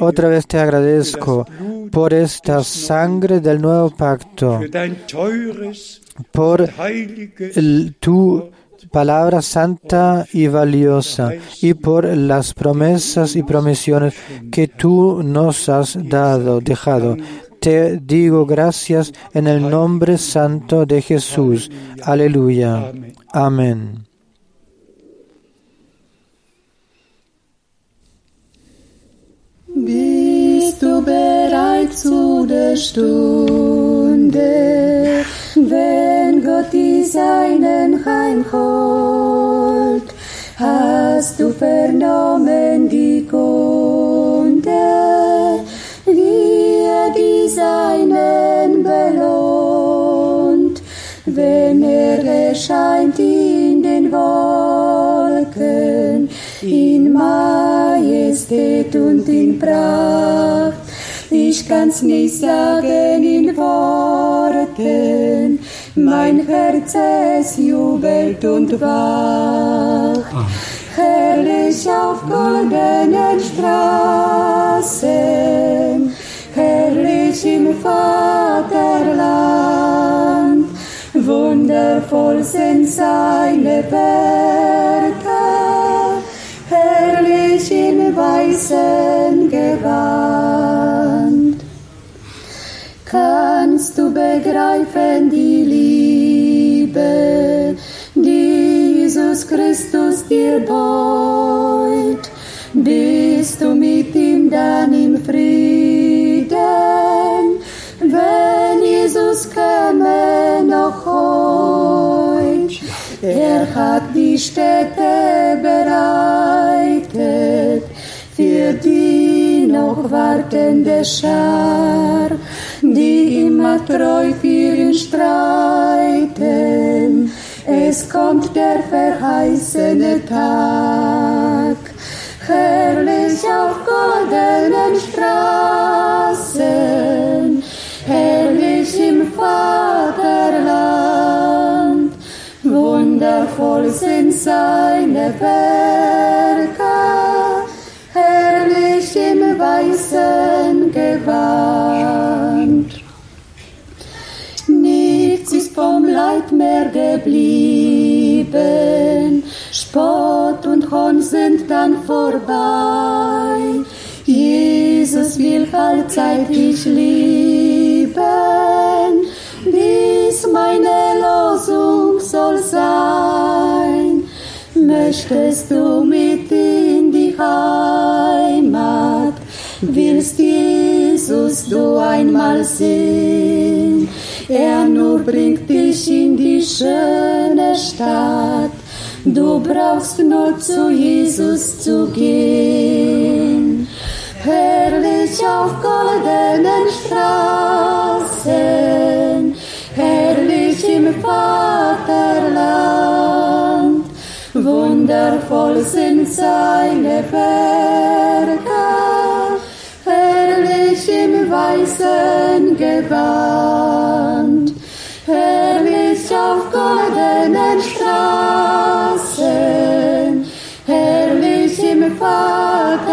Otra vez te agradezco por esta sangre del nuevo pacto, por tu palabra santa y valiosa y por las promesas y promisiones que tú nos has dado, dejado. Te digo gracias en el nombre santo de Jesús. Aleluya. Amén. Bereit? Wenn Gott die Seinen heimholt. Hast du vernommen die Kunde, wie er die Seinen belohnt, wenn er erscheint in den Wolken in Majestät und in Pracht. Ich kann's nicht sagen in Worten, mein Herz es jubelt und wacht. Herrlich auf goldenen Straßen, herrlich im Vaterland, wundervoll sind seine Werke, herrlich in weißen Gewand. Du begreifen die Liebe, die Jesus Christus dir beut? Bist du mit ihm dann im Frieden, wenn Jesus käme noch heut? Er hat die Städte bereitet für die noch wartende Schar, die immer treu für ihn streiten. Es kommt der verheißene Tag, herrlich auf goldenen Straßen, herrlich im Vaterland. Wundervoll sind seine Werke, herrlich im weißen Gewand. Vom Leid mehr geblieben, Spott und Hohn sind dann vorbei. Jesus will allzeit dich lieben, dies meine Losung soll sein. Möchtest du mit in die Heimat, willst Jesus du einmal sehen? Er nur bringt dich in die schöne Stadt, du brauchst nur zu Jesus zu gehen. Herrlich auf goldenen Straßen, herrlich im Vaterland, wundervoll sind seine Werke, im weißen Gewand, herrlich auf goldenen Straßen, herrlich im Vaterland,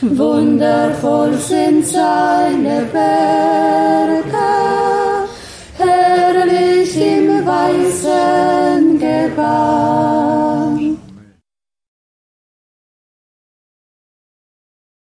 wundervoll sind seine Werke,